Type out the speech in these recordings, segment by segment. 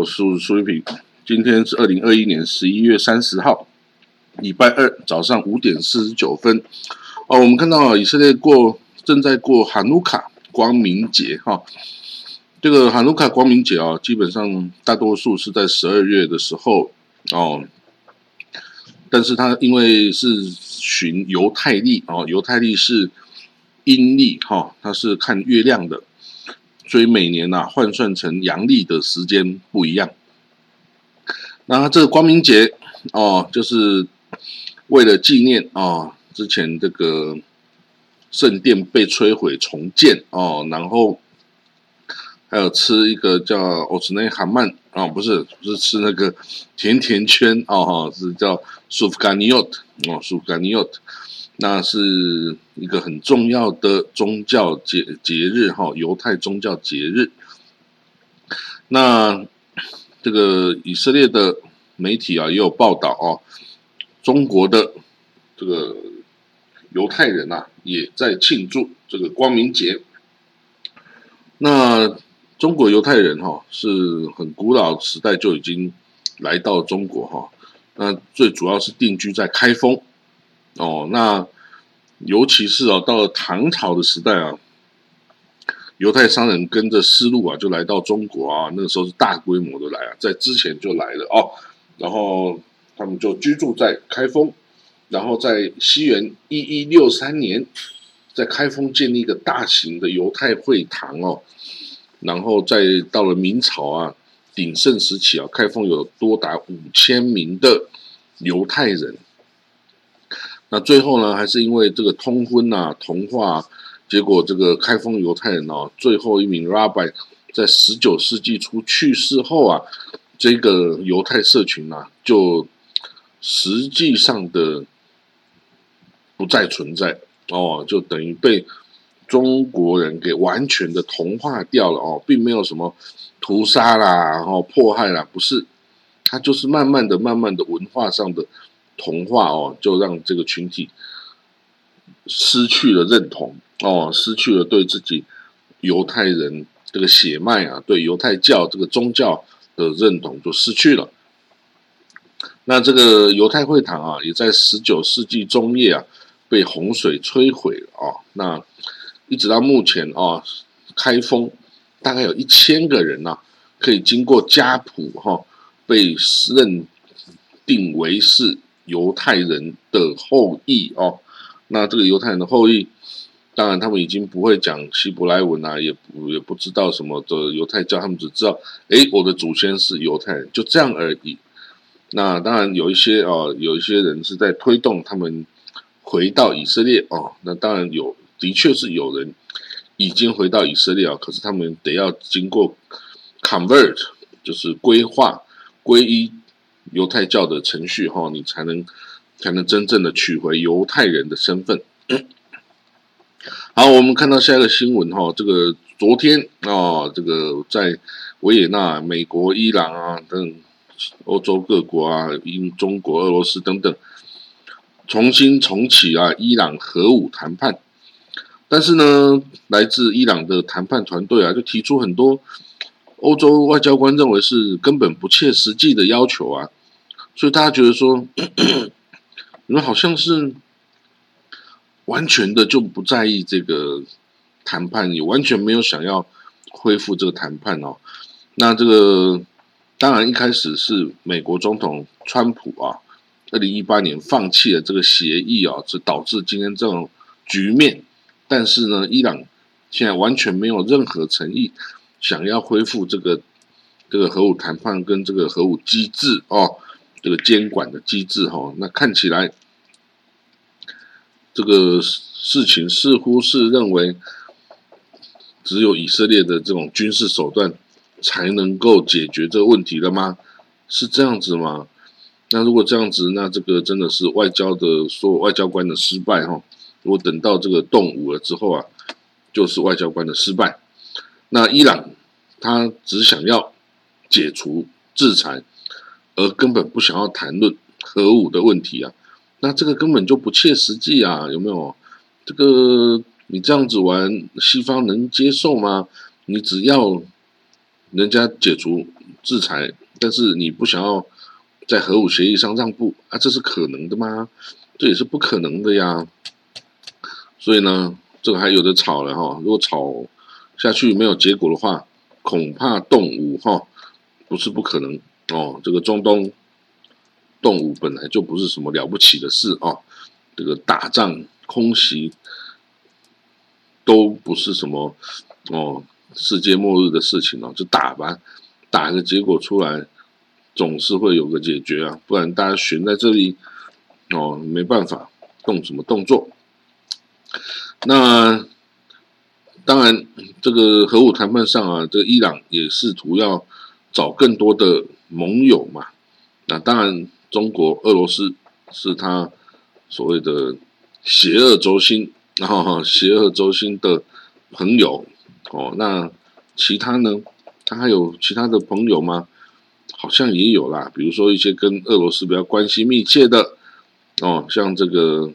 我是苏一平。今天是二零二一年十一月三十号，礼拜二早上五点四十九分。哦，我们看到以色列过正在过哈努卡光明节哈。这个哈努卡光明节啊，基本上大多数是在十二月的时候哦。但是它因为是循犹太历哦，犹太历是阴历哈，它是看月亮的。所以每年呐换算成阳历的时间不一样。那这个光明节哦，就是为了纪念哦之前这个圣殿被摧毁重建哦，然后还有吃一个叫奥斯内哈曼啊，不是不是吃那个甜甜圈哦，是叫苏夫甘尼奥特哦，苏夫甘尼奥特。那是一个很重要的宗教节节日哈，犹太宗教节日。那这个以色列的媒体啊也有报道哦，中国的这个犹太人啊也在庆祝这个光明节。那中国犹太人哈是很古老时代就已经来到中国哈，那最主要是定居在开封。哦，那尤其是啊，到了唐朝的时代啊，犹太商人跟着丝路啊，就来到中国啊，那个时候是大规模的来啊，在之前就来了哦，然后他们就居住在开封，然后在西元一一六三年，在开封建立一个大型的犹太会堂哦，然后再到了明朝啊，鼎盛时期啊，开封有多达五千名的犹太人。那最后呢，还是因为这个通婚啊、同化，结果这个开封犹太人哦，最后一名 Rabbi 在十九世纪初去世后啊，这个犹太社群啊，就实际上的不再存在哦，就等于被中国人给完全的同化掉了哦，并没有什么屠杀啦、然后迫害啦，不是，它就是慢慢的、慢慢的文化上的。同化哦，就让这个群体失去了认同哦，失去了对自己犹太人这个血脉啊，对犹太教这个宗教的认同就失去了。那这个犹太会堂啊，也在十九世纪中叶啊被洪水摧毁了啊。那一直到目前啊，开封大概有一千个人呐，可以经过家谱哈，被认定为是。犹太人的后裔哦，那这个犹太人的后裔，当然他们已经不会讲希伯来文啊，也不也不知道什么的犹太教，他们只知道，哎，我的祖先是犹太人，就这样而已。那当然有一些哦，有一些人是在推动他们回到以色列哦，那当然有，的确是有人已经回到以色列啊，可是他们得要经过 convert，就是规划皈依。犹太教的程序哈，你才能才能真正的取回犹太人的身份。好，我们看到下一个新闻哈，这个昨天啊，这个在维也纳、美国、伊朗啊等欧洲各国啊，英、中国、俄罗斯等等，重新重启啊伊朗核武谈判。但是呢，来自伊朗的谈判团队啊，就提出很多欧洲外交官认为是根本不切实际的要求啊。所以大家觉得说，你们好像是完全的就不在意这个谈判，也完全没有想要恢复这个谈判哦。那这个当然一开始是美国总统川普啊，二零一八年放弃了这个协议啊，这导致今天这种局面。但是呢，伊朗现在完全没有任何诚意想要恢复这个这个核武谈判跟这个核武机制哦。这个监管的机制哈，那看起来这个事情似乎是认为只有以色列的这种军事手段才能够解决这个问题的吗？是这样子吗？那如果这样子，那这个真的是外交的说外交官的失败哈。如果等到这个动武了之后啊，就是外交官的失败。那伊朗他只想要解除制裁。而根本不想要谈论核武的问题啊，那这个根本就不切实际啊，有没有？这个你这样子玩，西方能接受吗？你只要人家解除制裁，但是你不想要在核武协议上让步啊？这是可能的吗？这也是不可能的呀。所以呢，这个还有的吵了哈。如果吵下去没有结果的话，恐怕动武哈不是不可能哦。这个中东动武本来就不是什么了不起的事哦。这个打仗空袭都不是什么哦世界末日的事情哦，就打吧，打个结果出来，总是会有个解决啊，不然大家悬在这里哦，没办法动什么动作。那当然，这个核武谈判上啊，这个伊朗也试图要找更多的盟友嘛。那当然，中国、俄罗斯是他。所谓的邪恶轴心，然后哈，邪恶轴心的朋友哦，那其他呢？他还有其他的朋友吗？好像也有啦，比如说一些跟俄罗斯比较关系密切的哦，像这个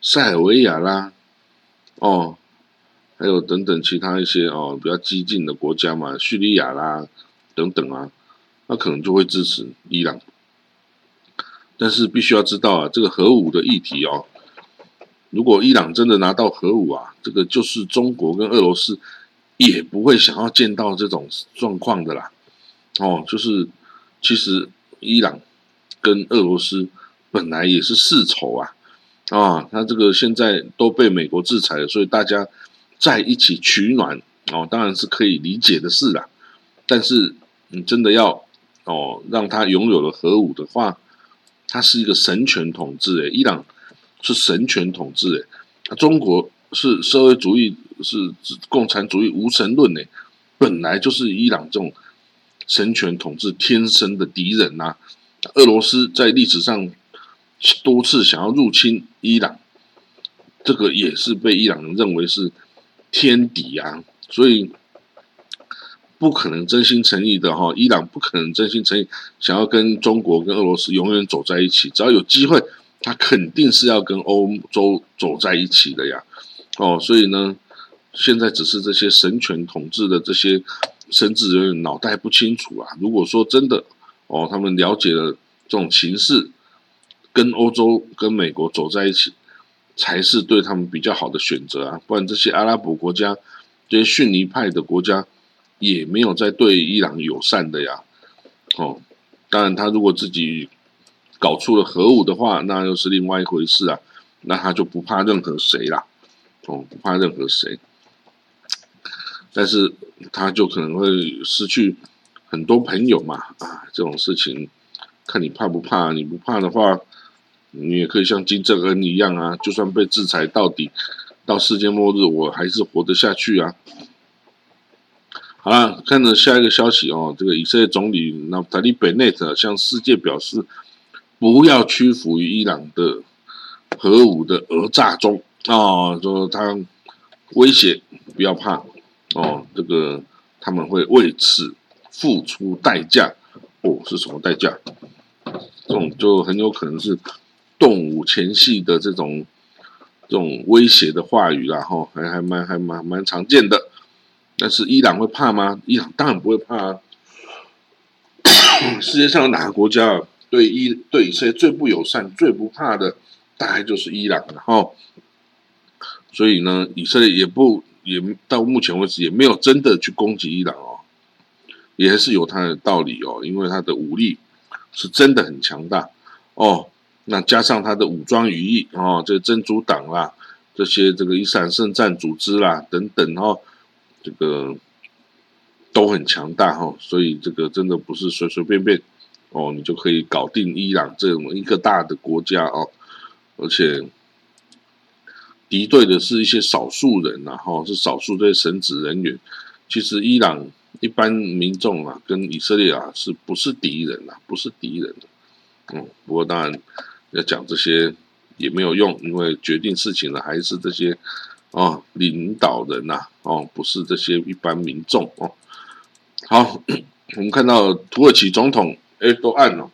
塞尔维亚啦，哦，还有等等其他一些哦比较激进的国家嘛，叙利亚啦等等啊，那可能就会支持伊朗。但是必须要知道啊，这个核武的议题哦，如果伊朗真的拿到核武啊，这个就是中国跟俄罗斯也不会想要见到这种状况的啦。哦，就是其实伊朗跟俄罗斯本来也是世仇啊，啊，他这个现在都被美国制裁，所以大家在一起取暖哦，当然是可以理解的事啦。但是你真的要哦让他拥有了核武的话，他是一个神权统治，诶，伊朗是神权统治，诶，中国是社会主义，是共产主义无神论，诶，本来就是伊朗这种神权统治天生的敌人呐。俄罗斯在历史上多次想要入侵伊朗，这个也是被伊朗人认为是天敌啊，所以。不可能真心诚意的哈，伊朗不可能真心诚意想要跟中国跟俄罗斯永远走在一起。只要有机会，他肯定是要跟欧洲走在一起的呀。哦，所以呢，现在只是这些神权统治的这些神职人员脑袋不清楚啊。如果说真的哦，他们了解了这种情势，跟欧洲跟美国走在一起，才是对他们比较好的选择啊。不然这些阿拉伯国家，这些逊尼派的国家。也没有在对伊朗友善的呀，哦，当然他如果自己搞出了核武的话，那又是另外一回事啊，那他就不怕任何谁啦，哦，不怕任何谁，但是他就可能会失去很多朋友嘛，啊，这种事情看你怕不怕，你不怕的话，你也可以像金正恩一样啊，就算被制裁到底，到世界末日，我还是活得下去啊。好了，看着下一个消息哦，这个以色列总理纳塔利贝内特向世界表示，不要屈服于伊朗的核武的讹诈中啊，说他威胁不要怕哦，这个他们会为此付出代价哦，是什么代价？这种就很有可能是动武前戏的这种这种威胁的话语啦，哈，还还蛮还蛮蛮常见的。但是伊朗会怕吗？伊朗当然不会怕啊！世界上哪个国家对伊对以色列最不友善、最不怕的，大概就是伊朗了哈。所以呢，以色列也不也到目前为止也没有真的去攻击伊朗哦，也是有它的道理哦，因为它的武力是真的很强大哦。那加上他的武装羽翼哦，这珍珠党啦，这些这个伊斯兰圣战组织啦等等哦。这个都很强大哈，所以这个真的不是随随便便哦，你就可以搞定伊朗这么一个大的国家哦，而且敌对的是一些少数人呐哈，是少数这些神职人员。其实伊朗一般民众啊，跟以色列啊，是不是敌人啊？不是敌人。嗯，不过当然要讲这些也没有用，因为决定事情的还是这些。哦，领导人呐，哦，不是这些一般民众哦。好，我们看到土耳其总统埃多安哦，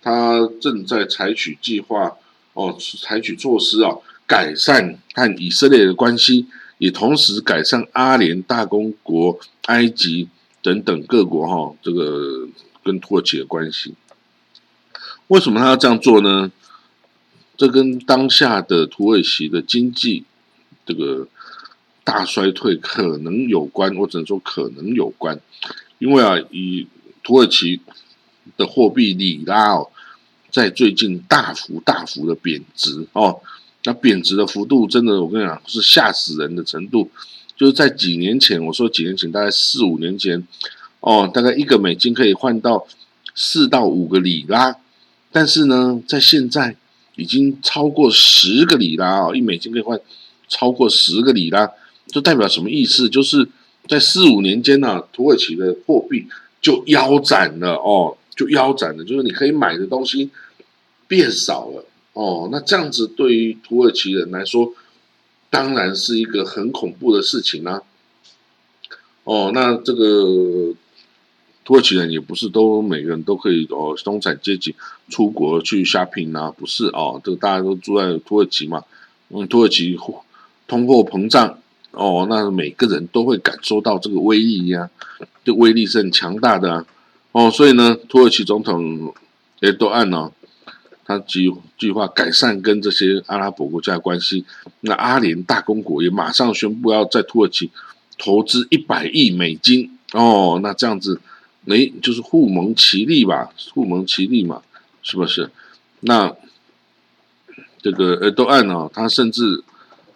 他正在采取计划哦，采取措施啊，改善和以色列的关系，也同时改善阿联大公国、埃及等等各国哈，这个跟土耳其的关系。为什么他要这样做呢？这跟当下的土耳其的经济这个大衰退可能有关，我只能说可能有关，因为啊，以土耳其的货币里拉哦，在最近大幅大幅的贬值哦，那贬值的幅度真的，我跟你讲是吓死人的程度。就是在几年前，我说几年前，大概四五年前哦，大概一个美金可以换到四到五个里拉，但是呢，在现在。已经超过十个里拉哦，一美金可以换超过十个里拉，这代表什么意思？就是在四五年间呢，土耳其的货币就腰斩了哦，就腰斩了，就是你可以买的东西变少了哦。那这样子对于土耳其人来说，当然是一个很恐怖的事情啦。哦，那这个。土耳其人也不是都每个人都可以哦，中产阶级出国去 shopping 啊，不是哦，这个大家都住在土耳其嘛，嗯，土耳其通货膨胀哦，那每个人都会感受到这个威力呀，这威力是很强大的哦，所以呢，土耳其总统也都按呢，他计计划改善跟这些阿拉伯国家的关系，那阿联大公国也马上宣布要在土耳其投资一百亿美金哦，那这样子。哎，就是互蒙其利吧，互蒙其利嘛，是不是？那这个埃多安呢，他甚至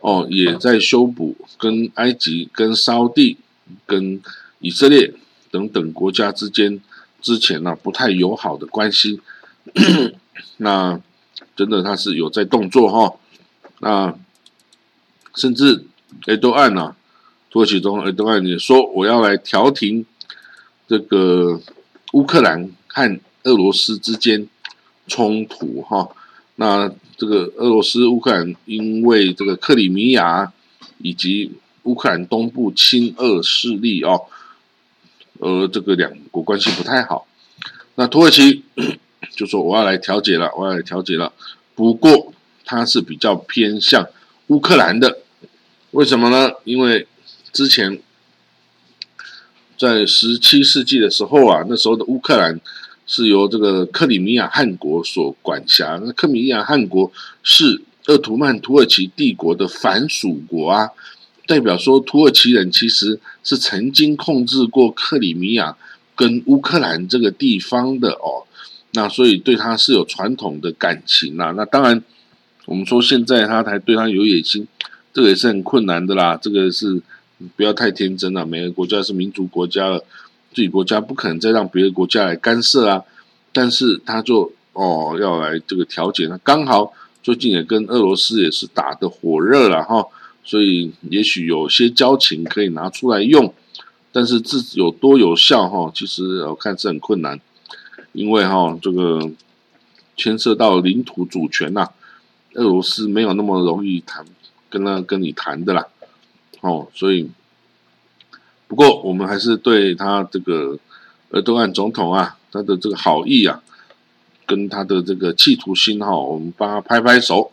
哦也在修补跟埃及、跟沙地、跟以色列等等国家之间之前呢不太友好的关系。那真的他是有在动作哈。那甚至埃多安呢，土耳其中埃多安也说我要来调停。这个乌克兰和俄罗斯之间冲突哈，那这个俄罗斯乌克兰因为这个克里米亚以及乌克兰东部亲俄势力哦，而这个两国关系不太好。那土耳其就说我要来调解了，我要来调解了。不过他是比较偏向乌克兰的，为什么呢？因为之前。在十七世纪的时候啊，那时候的乌克兰是由这个克里米亚汗国所管辖。那克里米亚汗国是鄂图曼土耳其帝国的反属国啊，代表说土耳其人其实是曾经控制过克里米亚跟乌克兰这个地方的哦。那所以对他是有传统的感情啦。那当然，我们说现在他还对他有野心，这个也是很困难的啦。这个是。不要太天真了，每个国家是民族国家了，自己国家不可能再让别的国家来干涉啊。但是他就哦要来这个调解，那刚好最近也跟俄罗斯也是打得火热了哈，所以也许有些交情可以拿出来用，但是自有多有效哈，其实我看是很困难，因为哈这个牵涉到领土主权呐，俄罗斯没有那么容易谈跟他跟你谈的啦。哦，所以不过我们还是对他这个尔多安总统啊，他的这个好意啊，跟他的这个企图心哈，我们帮他拍拍手。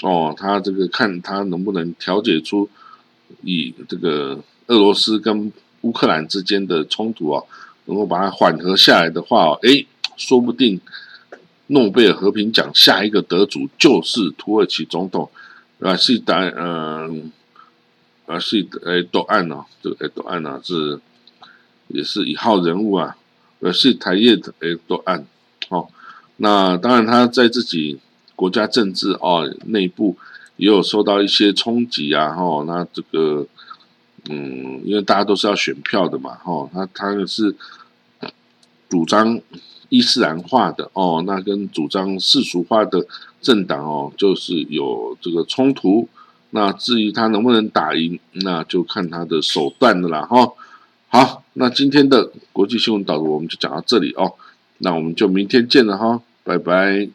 哦，他这个看他能不能调解出以这个俄罗斯跟乌克兰之间的冲突啊，能够把它缓和下来的话，哎，说不定诺贝尔和平奖下一个得主就是土耳其总统啊，是达嗯。而是诶，多案呢？这个诶，多案呢是也是一号人物啊。而是台叶的诶，多案哦。那当然，他在自己国家政治哦内部也有受到一些冲击啊。哈，那这个嗯，因为大家都是要选票的嘛。哈，他他是主张伊斯兰化的哦，那跟主张世俗化的政党哦，就是有这个冲突。那至于他能不能打赢，那就看他的手段的啦哈。好，那今天的国际新闻导读我们就讲到这里哦。那我们就明天见了哈，拜拜。